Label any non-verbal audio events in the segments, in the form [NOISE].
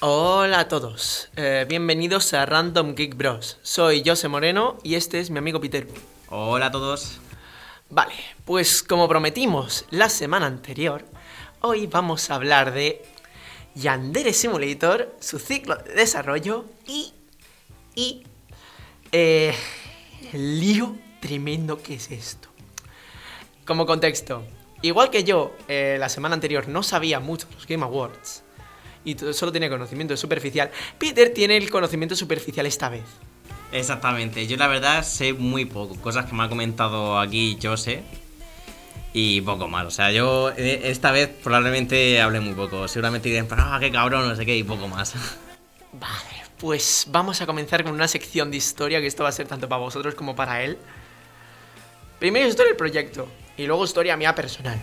Hola a todos, eh, bienvenidos a Random Geek Bros. Soy José Moreno y este es mi amigo Peter. Hola a todos. Vale, pues como prometimos la semana anterior, hoy vamos a hablar de Yandere Simulator, su ciclo de desarrollo y. y. eh, el lío tremendo que es esto. Como contexto, igual que yo, eh, la semana anterior no sabía mucho de los Game Awards y solo tenía conocimiento superficial, Peter tiene el conocimiento superficial esta vez. Exactamente, yo la verdad sé muy poco, cosas que me ha comentado aquí Jose y poco más. O sea, yo eh, esta vez probablemente hablé muy poco. Seguramente dirán, ah, qué cabrón, no sé qué, y poco más. [LAUGHS] Vale, pues vamos a comenzar con una sección de historia que esto va a ser tanto para vosotros como para él. Primero historia del proyecto y luego historia mía personal.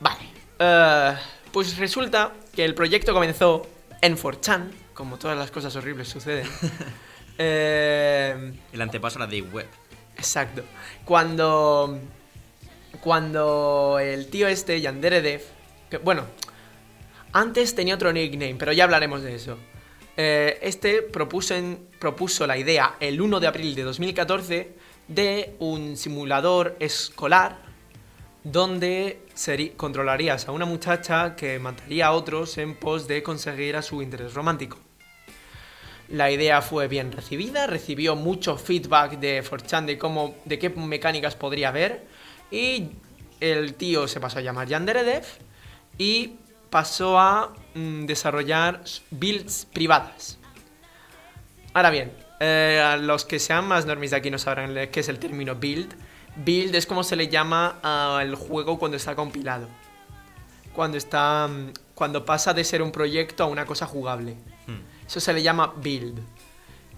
Vale, eh, pues resulta que el proyecto comenzó en 4chan, como todas las cosas horribles suceden. [LAUGHS] Eh, El antepaso a la Deep Web. Exacto. Cuando. Cuando el tío este, Yandere Dev. Que, bueno, antes tenía otro nickname, pero ya hablaremos de eso. Eh, este propuso, en- propuso la idea el 1 de abril de 2014 de un simulador escolar donde controlarías a una muchacha que mataría a otros en pos de conseguir a su interés romántico. La idea fue bien recibida, recibió mucho feedback de 4chan de cómo, de qué mecánicas podría haber y el tío se pasó a llamar Yanderedev y pasó a mm, desarrollar builds privadas. Ahora bien, eh, los que sean más normis de aquí no sabrán qué es el término build. Build es como se le llama al juego cuando está compilado. Cuando está. mm, Cuando pasa de ser un proyecto a una cosa jugable. Hmm. Eso se le llama build.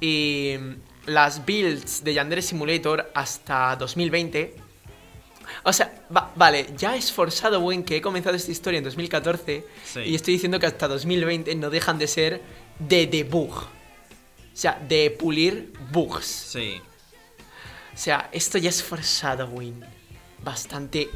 Y mm, las builds de Yandere Simulator hasta 2020. O sea, va- vale, ya he esforzado buen que he comenzado esta historia en 2014 Sí. y estoy diciendo que hasta 2020 no dejan de ser de debug. O sea, de pulir bugs. Sí. O sea, esto ya es foreshadowing. Bastante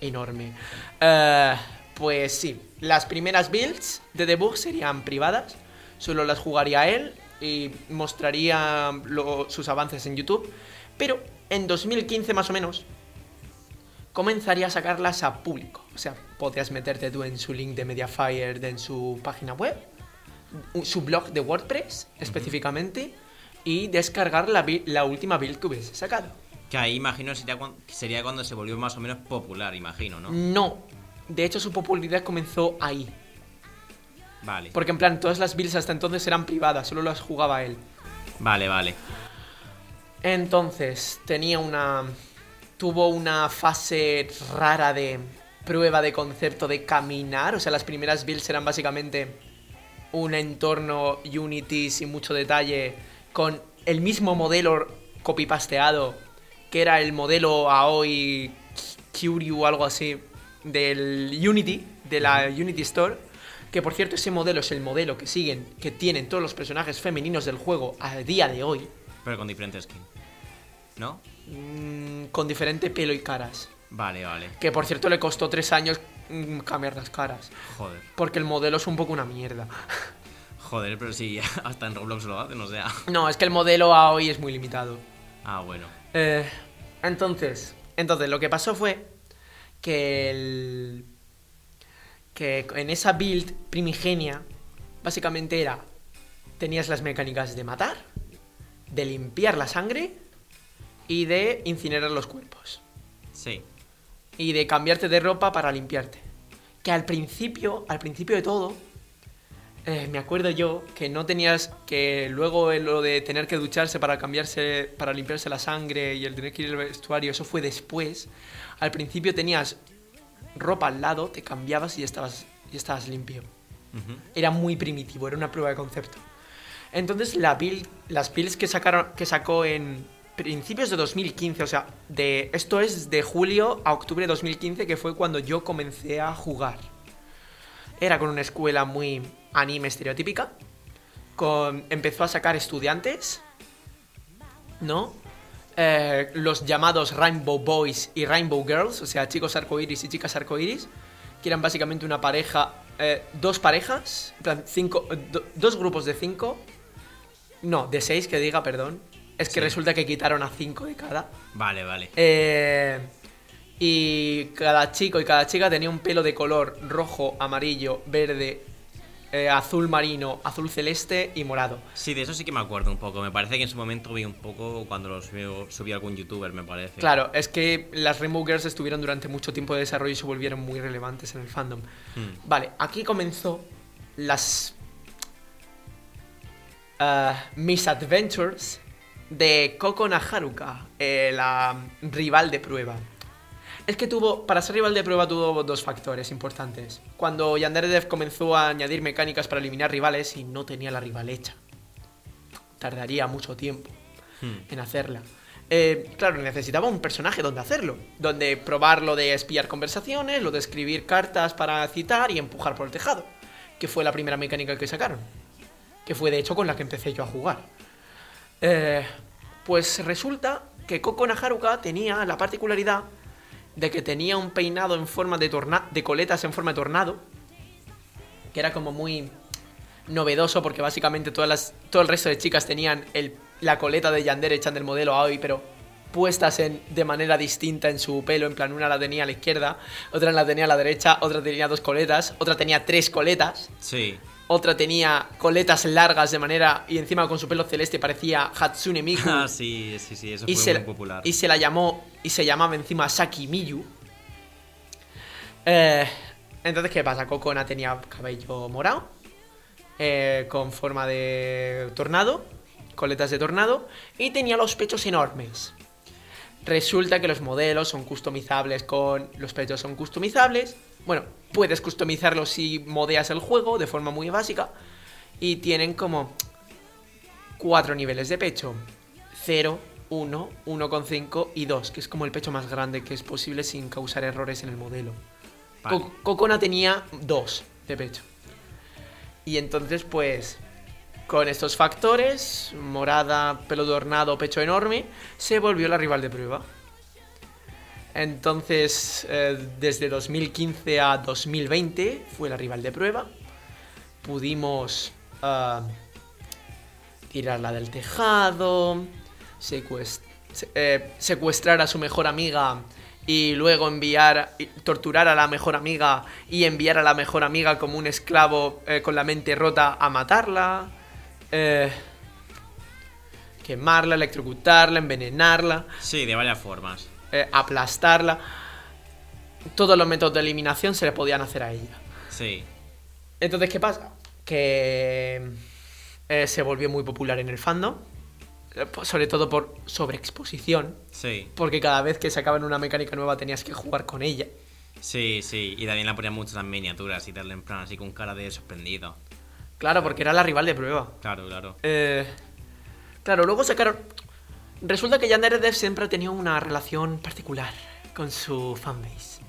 enorme. Eh, pues sí, las primeras builds de debug serían privadas. Solo las jugaría él y mostraría lo- sus avances en YouTube. Pero en 2015 más o menos comenzaría a sacarlas a público. O sea, podrías meterte tú en su link de Mediafire, en su página web, su blog de WordPress específicamente, y descargar la, última build que hubiese sacado. Que ahí imagino sería, cuan- sería cuando se volvió más o menos popular, imagino, ¿no? No, de hecho su popularidad comenzó ahí. Vale. Porque en plan, todas las builds hasta entonces eran privadas, solo las jugaba él. Vale, vale. Entonces, tenía una. Tuvo una fase rara de prueba de concepto de caminar. O sea, las primeras builds eran básicamente un entorno Unity sin mucho detalle, con el mismo modelo copypasteado, que era el modelo Aoi Kyuryu o algo así, del Unity, de la Unity Store. Que por cierto, ese modelo es el modelo que siguen, que tienen todos los personajes femeninos del juego a día de hoy. Pero con diferente skin. ¿No? Mm, con diferente pelo y caras. Vale, vale. Que por cierto le costó tres años mm, cambiar las caras. Joder. Porque el modelo es un poco una mierda. [LAUGHS] Joder, pero sí, [LAUGHS] hasta en Roblox lo hacen, o sea. No, es que el modelo a hoy es muy limitado. Ah, bueno. Eh, entonces, entonces lo que pasó fue que el que en esa build primigenia básicamente era tenías las mecánicas de matar, de limpiar la sangre y de incinerar los cuerpos. Sí. y de cambiarte de ropa para limpiarte. Que al principio, al principio de todo, eh, me acuerdo yo que no tenías que luego lo de tener que ducharse para cambiarse, para limpiarse la sangre y el tener que ir al vestuario, eso fue después. Al principio tenías ropa al lado, te cambiabas y estabas, y estabas limpio. Ujú. Era muy primitivo, era una prueba de concepto. Entonces la build, las builds que sacaron, que sacó en principios de 2015, o sea, de esto es de julio a octubre de 2015, que fue cuando yo comencé a jugar. Era con una escuela muy anime estereotípica. Con, empezó a sacar estudiantes, ¿no? Eh, los llamados Rainbow Boys y Rainbow Girls, o sea, chicos arcoiris y chicas arcoiris, que eran básicamente una pareja, eh, dos parejas, plan, cinco, eh, do- dos grupos de cinco, no, de seis que diga, perdón. Es que Sí. resulta que quitaron a cinco de cada. Vale, vale. Eh, y cada chico y cada chica tenía un pelo de color rojo, amarillo, verde, eh, azul marino, azul celeste y morado. Sí, de eso sí que me acuerdo un poco. Me parece que en su momento vi un poco cuando lo subió, subió algún youtuber, me parece. Claro, es que las Rainbow Girls estuvieron durante mucho tiempo de desarrollo y se volvieron muy relevantes en el fandom. Hmm. Vale, aquí comenzó las ah, Misadventures de Koko Haruka, eh, la rival de prueba. Es que tuvo, para ser rival de prueba tuvo dos factores importantes. Cuando Yandere Dev comenzó a añadir mecánicas para eliminar rivales y no tenía la rival hecha. Tardaría mucho tiempo Hmm. en hacerla. Eh, claro, necesitaba un personaje donde hacerlo. Donde probar lo de espiar conversaciones, lo de escribir cartas para citar y empujar por el tejado. Que fue la primera mecánica que sacaron. Que fue de hecho con la que empecé yo a jugar. Eh, pues resulta que Koko Haruka tenía la particularidad de que tenía un peinado en forma de, torna de coletas en forma de tornado. Que era como muy novedoso porque básicamente todas las, todo el resto de chicas tenían el, la coleta de Yandere echan del modelo Aoi, pero puestas en, de manera distinta en su pelo. En plan, una la tenía a la izquierda, otra la tenía a la derecha, otra tenía dos coletas, otra tenía tres coletas, Sí. Otra tenía coletas largas de manera y encima con su pelo celeste parecía Hatsune [LAUGHS] Miku. Ah, sí, sí, sí, eso y, fue se, muy popular. y se la llamó y se llamaba encima Saki Miyu. Eh, entonces, ¿qué pasa? Kokona tenía cabello morado, eh, con forma de tornado, coletas de tornado, y tenía los pechos enormes. Resulta que los modelos son customizables con... Los pechos son customizables. Bueno, puedes customizarlos si modeas el juego de forma muy básica. Y tienen como cuatro niveles de pecho. 0, 1, 1,5 y 2, que es como el pecho más grande que es posible sin causar errores en el modelo. Vale. Co- Kokona tenía 2 de pecho. Y entonces, pues, con estos factores, morada, pelo adornado, pecho enorme, se volvió la rival de prueba. Entonces, eh, desde 2015 a 2020 fue la rival de prueba. Pudimos ah, tirarla del tejado, eh, secuestrar a su mejor amiga y luego enviar, torturar a la mejor amiga y enviar a la mejor amiga como un esclavo eh, con la mente rota a matarla. Eh, quemarla, electrocutarla, envenenarla Sí, de varias formas. eh, aplastarla. Todos los métodos de eliminación se le podían hacer a ella. Sí. Entonces, ¿qué pasa? Que eh, se volvió muy popular en el fandom, eh, po- sobre todo por sobreexposición, Sí. porque cada vez que sacaban una mecánica nueva tenías que jugar con ella. Sí, sí. Y también la ponían mucho miniaturas y darle en plan así con cara de sorprendido. Claro, porque era la rival de prueba. Claro, claro. Eh, claro, luego sacaron... Resulta que Yandere Dev siempre ha tenido una relación particular con su fanbase.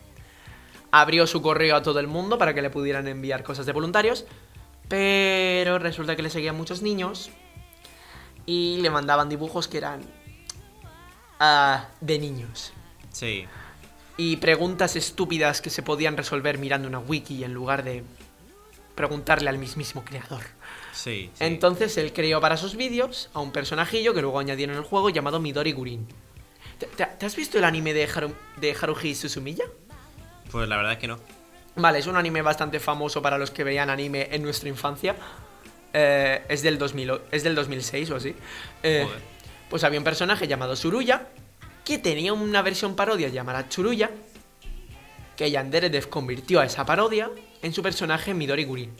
Abrió su correo a todo el mundo para que le pudieran enviar cosas de voluntarios, pero resulta que le seguían muchos niños y le mandaban dibujos que eran ah, de niños. Sí. Y preguntas estúpidas que se podían resolver mirando una wiki en lugar de preguntarle al mismísimo creador. Sí. sí. Entonces él creó para sus vídeos a un personajillo que luego añadieron en el juego llamado Midori Gurin. ¿Te, te- te has visto el anime de, Haru- de Haruhi Suzumiya? Pues la verdad es que no. Vale, es un anime bastante famoso para los que veían anime en nuestra infancia. Eh, es, del 2000, o- es del 2006 o así. Eh, Joder. pues había un personaje llamado Suruya que tenía una versión parodia llamada Churuya que Yandere Dev convirtió a esa parodia en su personaje Midori Gurin.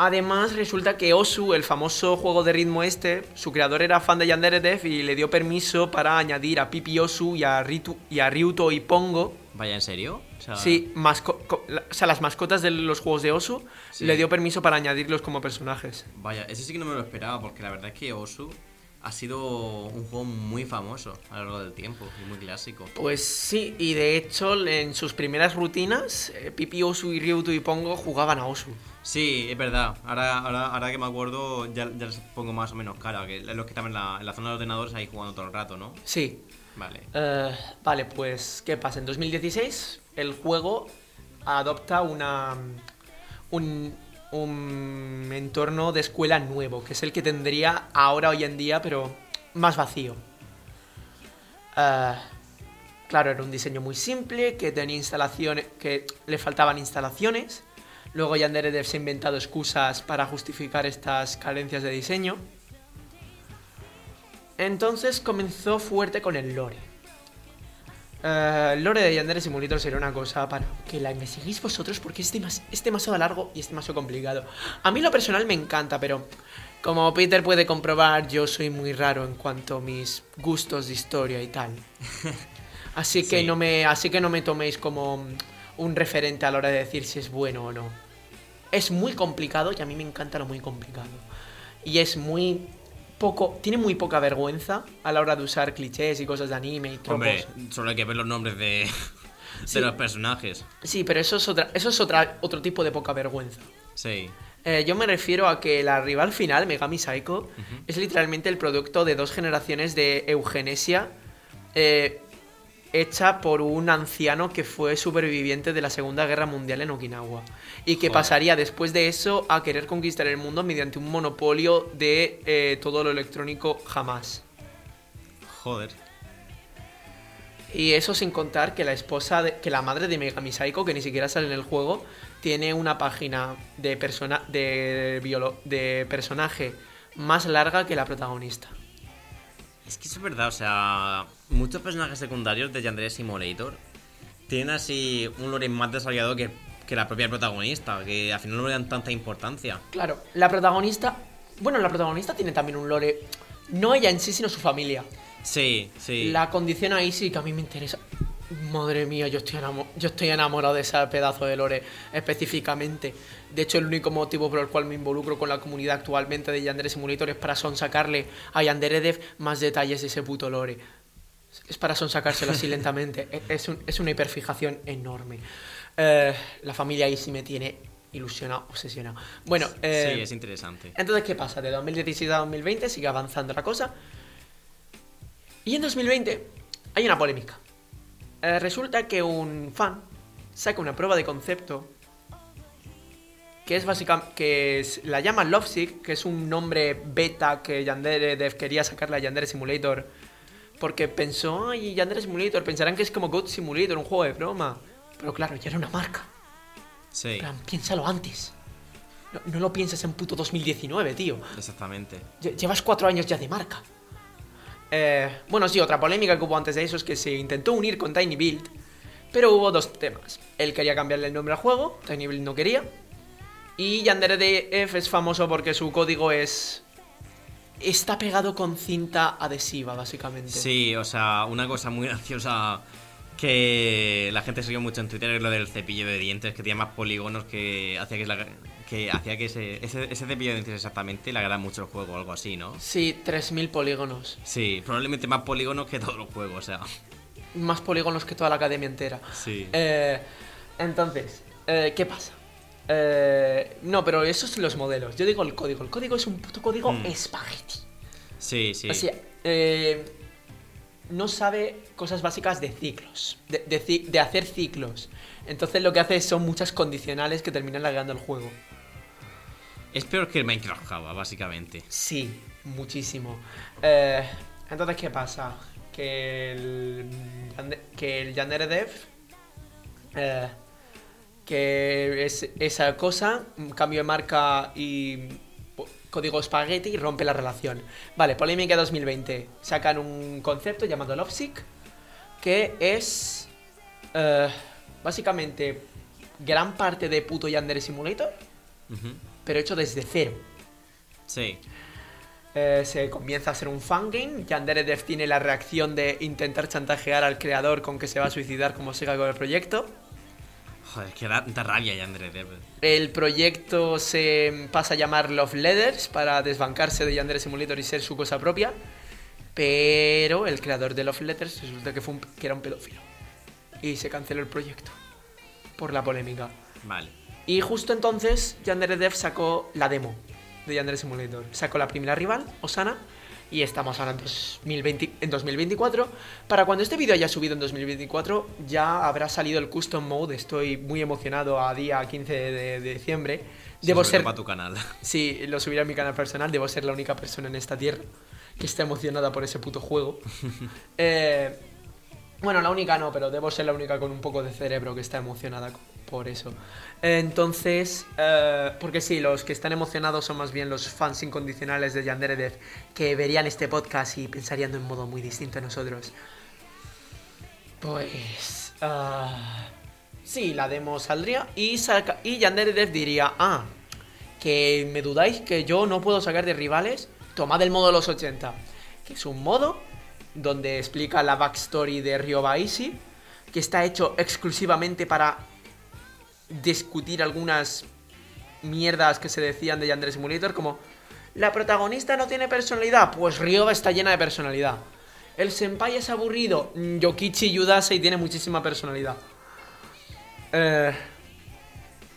Además, resulta que Osu, el famoso juego de ritmo este, su creador era fan de Yandere Dev y le dio permiso para añadir a Pipi Osu y a, Ritu, y a Ryuto y Pongo Vaya, ¿en serio? O sea, Sí, masco- o sea, las mascotas de los juegos de Osu Sí. le dio permiso para añadirlos como personajes. Vaya, ese sí que no me lo esperaba porque la verdad es que Osu ha sido un juego muy famoso a lo largo del tiempo y muy clásico. Pues sí, y de hecho en sus primeras rutinas, eh, Pipi Osu y Ryuto y Pongo jugaban a Osu. Sí, es verdad. Ahora, ahora, ahora que me acuerdo, ya, ya les pongo más o menos cara. Que los que estaban en la, en la zona de ordenadores ahí jugando todo el rato, ¿no? Sí. Vale. Eh, vale, pues, ¿qué pasa? En 2016 el juego adopta una un, un entorno de escuela nuevo, que es el que tendría ahora hoy en día, pero más vacío. Ah, claro, era un diseño muy simple, que tenía instalaciones, que le faltaban instalaciones. Luego Yandere se ha inventado excusas para justificar estas carencias de diseño. Entonces comenzó fuerte con el lore. Eh, lore de Yandere Simulator sería una cosa para que la investiguéis vosotros porque es, demas- es demasiado largo y es demasiado complicado. A mí lo personal me encanta, pero como Peter puede comprobar, yo soy muy raro en cuanto a mis gustos de historia y tal. [LAUGHS] Así que Sí. no me, así que no me toméis como un referente a la hora de decir si es bueno o no. Es muy complicado y a mí me encanta lo muy complicado. Y es muy poco, tiene muy poca vergüenza a la hora de usar clichés y cosas de anime y tropos. Hombre, solo hay que ver los nombres de, de Sí. los personajes. Sí, pero eso es otra, eso es otra, otro tipo de poca vergüenza. Sí. Eh, yo me refiero a que la rival final, Megami Psycho, es literalmente el producto de dos generaciones de eugenesia eh, hecha por un anciano que fue superviviente de la Segunda Guerra Mundial en Okinawa. Y que Joder. pasaría después de eso a querer conquistar el mundo mediante un monopolio de eh, todo lo electrónico jamás. Joder. Y eso sin contar que la esposa, de- que la madre de Megami Psycho, que ni siquiera sale en el juego, tiene una página de, persona, de, de personaje más larga que la protagonista. Es que eso es verdad, o sea, muchos personajes secundarios de Yandere Simulator tienen así un lore más desarrollado que, que la propia protagonista, que al final no le dan tanta importancia. Claro, la protagonista... Bueno, la protagonista tiene también un lore... No ella en sí, sino su familia. Sí, sí. La condición ahí sí que a mí me interesa. Madre mía, yo estoy, enamo- yo estoy enamorado de ese pedazo de lore específicamente. De hecho, el único motivo por el cual me involucro con la comunidad actualmente de Yandere Simulator es para sonsacarle a Yandere Dev más detalles de ese puto lore. Es para sonsacárselo así [LAUGHS] lentamente. E- Es, un- es una hiperfijación enorme. Eh, la familia ahí sí me tiene ilusionado, obsesionado. Bueno, eh, sí, es interesante. entonces, ¿qué pasa? De 2016 a 2020 sigue avanzando la cosa. Y en 2020 hay una polémica. Eh, resulta que un fan saca una prueba de concepto que es básicamente que es- la llama Lovesick, que es un nombre beta que Yandere Dev quería sacarle a Yandere Simulator porque pensó, ay, Yandere Simulator, pensarán que es como God Simulator, un juego de broma. Pero claro, ya era una marca. Sí, piénsalo antes. No, no lo pienses en puto 2019, tío. exactamente. Lle- Llevas cuatro años ya de marca. Eh, bueno, sí, otra polémica que hubo antes de eso es que se intentó unir con Tiny Build, pero hubo dos temas. Él quería cambiarle el nombre al juego, Tiny Build no quería. Y Yandere DF es famoso porque su código es. Está pegado con cinta adhesiva, básicamente. Sí, o sea, una cosa muy [LAUGHS] graciosa que la gente siguió mucho en Twitter es lo del cepillo de dientes, que tenía más polígonos que hacía que, la- que, hacía que ese, ese, ese cepillo de dientes exactamente le agrada mucho el juego o algo así, ¿no? Sí, 3.000 polígonos. Sí, probablemente más polígonos que todos los juegos, o sea. Más polígonos que toda la academia entera. Sí. Eh, entonces, eh, ¿qué pasa? Eh, no, pero esos son los modelos. Yo digo el código. El código es un puto código Mm. espagueti. Sí, sí. O sea, eh, no sabe cosas básicas de ciclos, de, de de hacer ciclos. Entonces lo que hace son muchas condicionales que terminan lagueando el juego. Es peor que el Minecraft Java, básicamente. Sí, muchísimo. Eh, entonces, ¿qué pasa? Que el, que el Yandere Dev, eh, que es esa cosa, un cambio de marca y código espagueti y rompe la relación. Vale, polémica 2020. Sacan un concepto llamado Lovesick, que es eh, básicamente gran parte de puto Yandere Simulator, Ujú. Pero hecho desde cero. Sí. Eh, se comienza a hacer un fangame. Yandere Dev tiene la reacción de intentar chantajear al creador con que se va a suicidar como siga con el proyecto. Joder, que da, da rabia ya, André. de- El proyecto se pasa a llamar Love Letters para desbancarse de Yandere Simulator y ser su cosa propia. Pero el creador de Love Letters resulta que, fue un- que era un pedófilo. Y se canceló el proyecto. Por la polémica. Vale. Y justo entonces Yandere Dev sacó la demo de Yandere Simulator. Sacó la primera rival, Osana, y estamos ahora en, 2020 en 2024. Para cuando este vídeo haya subido en 2024, ya habrá salido el Custom Mode. Estoy muy emocionado a día 15 de, de diciembre. Debo Sobre ser. para tu canal. Sí, lo subiré a mi canal personal. Debo ser la única persona en esta tierra que está emocionada por ese puto juego. [LAUGHS] Eh, bueno, la única no, pero debo ser la única con un poco de cerebro que está emocionada co- por eso. Entonces, eh, porque sí, los que están emocionados son más bien los fans incondicionales de Yandere Dev que verían este podcast y pensarían de un modo muy distinto a nosotros. Pues. ah, sí, la demo saldría y, saca, y Yandere diría: Ah, que me dudáis que yo no puedo sacar de rivales. Tomad el modo de los 80, que es un modo donde explica la backstory de Ryoba Ishi, que está hecho exclusivamente para discutir algunas mierdas que se decían de Yandere Simulator, como la protagonista no tiene personalidad, pues Ryoba está llena de personalidad. El senpai es aburrido, Yokichi Yudasei tiene muchísima personalidad. Eh,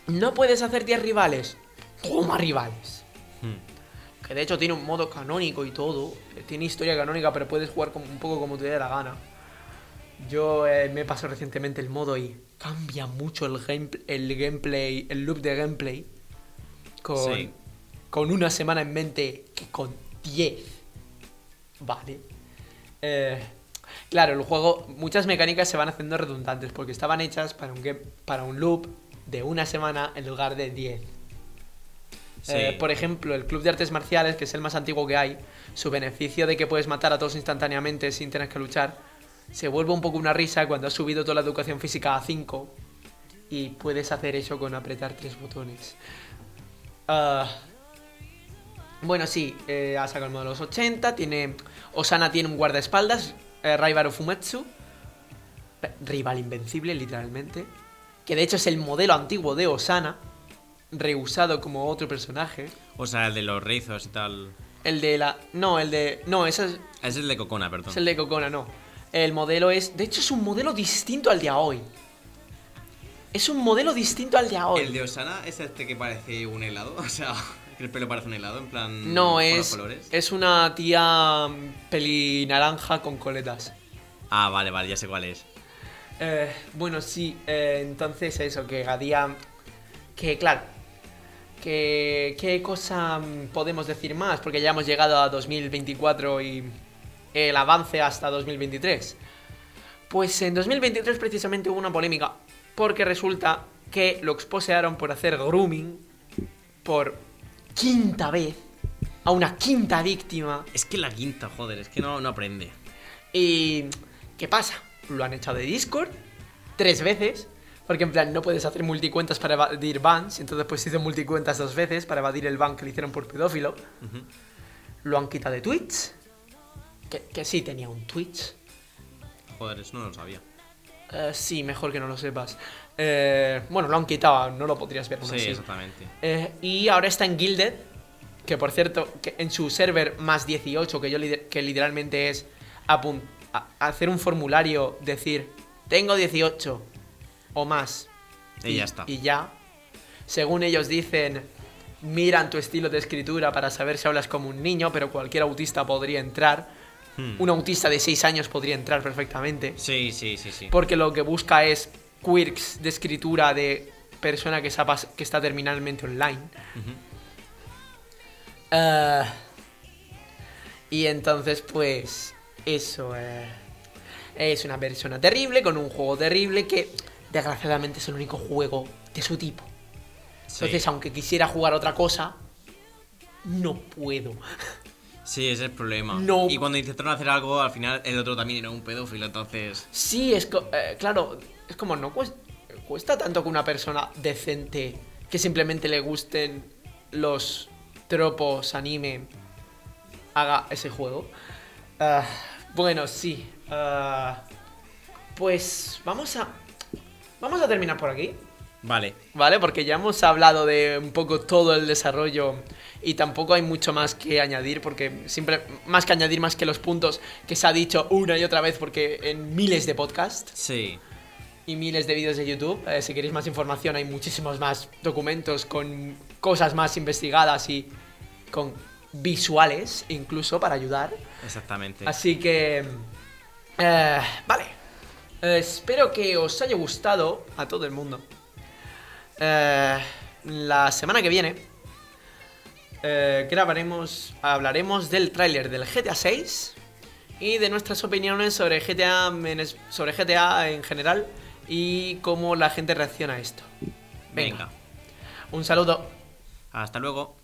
no puedes hacer 10 rivales, toma rivales. Hmm. Que de hecho tiene un modo canónico y todo. Tiene historia canónica, pero puedes jugar un poco como te dé la gana. Yo eh, me pasó recientemente el modo y cambia mucho el, game- el gameplay, el loop de gameplay. Con, Sí. con una semana en mente que con 10. Vale. Eh, claro, el juego, muchas mecánicas se van haciendo redundantes porque estaban hechas para un, game- para un loop de una semana en lugar de 10. Sí. Eh, por ejemplo, el Club de Artes Marciales, que es el más antiguo que hay, su beneficio de que puedes matar a todos instantáneamente sin tener que luchar, se vuelve un poco una risa cuando has subido toda la educación física a 5 y puedes hacer eso con apretar tres botones. Ah, bueno, sí, eh, ha sacado el modo de los 80, tiene... Osana tiene un guardaespaldas, eh, Raibaru Fumetsu, rival invencible, literalmente, que de hecho es el modelo antiguo de Osana, reusado como otro personaje. O sea, el de los rizos y tal. El de la... No, el de... No, ese es, Es el de Cocona, perdón. es el de Kokona, no. El modelo es... De hecho es un modelo distinto al de Aoi. Es un modelo distinto al de Aoi. El de Osana es este que parece un helado. [LAUGHS] O sea, que el pelo parece un helado, en plan. No, es... Es una tía mm, peli naranja con coletas. Ah, vale, vale, ya sé cuál es. Eh, bueno, sí, eh, entonces eso, que a día... Que claro, que, ¿qué cosa mm, podemos decir más? Porque ya hemos llegado a 2024 y el avance hasta 2023. Pues en 2023 precisamente hubo una polémica, porque resulta que lo exposearon por hacer grooming por quinta vez a una quinta víctima Es que la quinta, joder, es que no, no aprende. ¿Y qué pasa? Lo han echado de Discord tres veces. Porque en plan no puedes hacer multicuentas para evadir bans. Entonces pues hizo multicuentas dos veces para evadir el ban que le hicieron por pedófilo. Lo han quitado de Twitch. Que, que sí tenía un Twitch. Joder, eso no lo sabía. Eh, sí, mejor que no lo sepas. Eh, bueno, lo han quitado, no lo podrías ver Sí, así. exactamente. Eh, y ahora está en Gilded, que por cierto, que en su server más 18, que yo lider- que literalmente es hacer un formulario, decir, tengo 18 o más. Y ya está. Y ya. Según ellos dicen, miran tu estilo de escritura para saber si hablas como un niño, pero cualquier autista podría entrar. Hmm. Un autista de 6 años podría entrar perfectamente. Sí, sí, sí, sí. Porque lo que busca es quirks de escritura de persona que, que está terminalmente online. Ah, y entonces, pues, eso eh, es una persona terrible con un juego terrible que, desgraciadamente, es el único juego de su tipo. Sí. Entonces, aunque quisiera jugar otra cosa, no puedo. [LAUGHS] Sí, ese es el problema. No. Y cuando intentaron hacer algo, al final el otro también era un pedófilo, entonces. Sí, es co- eh, claro, es como no cuesta, cuesta tanto que una persona decente que simplemente le gusten los tropos anime haga ese juego. Ah, bueno, sí. ah, pues vamos a vamos a terminar por aquí, Vale. ¿vale? Porque ya hemos hablado de un poco todo el desarrollo y tampoco hay mucho más que añadir porque siempre más que añadir más que los puntos que se ha dicho una y otra vez porque en miles de podcasts Sí. y miles de vídeos de YouTube. Eh, si queréis más información, hay muchísimos más documentos con cosas más investigadas y con visuales, incluso para ayudar. Exactamente. Así que... eh, vale. Eh, espero que os haya gustado a todo el mundo. Eh, la semana que viene eh, grabaremos, hablaremos del tráiler del GTA 6 y de nuestras opiniones sobre GTA, sobre GTA en general y cómo la gente reacciona a esto. Venga. Venga. Un saludo. Hasta luego.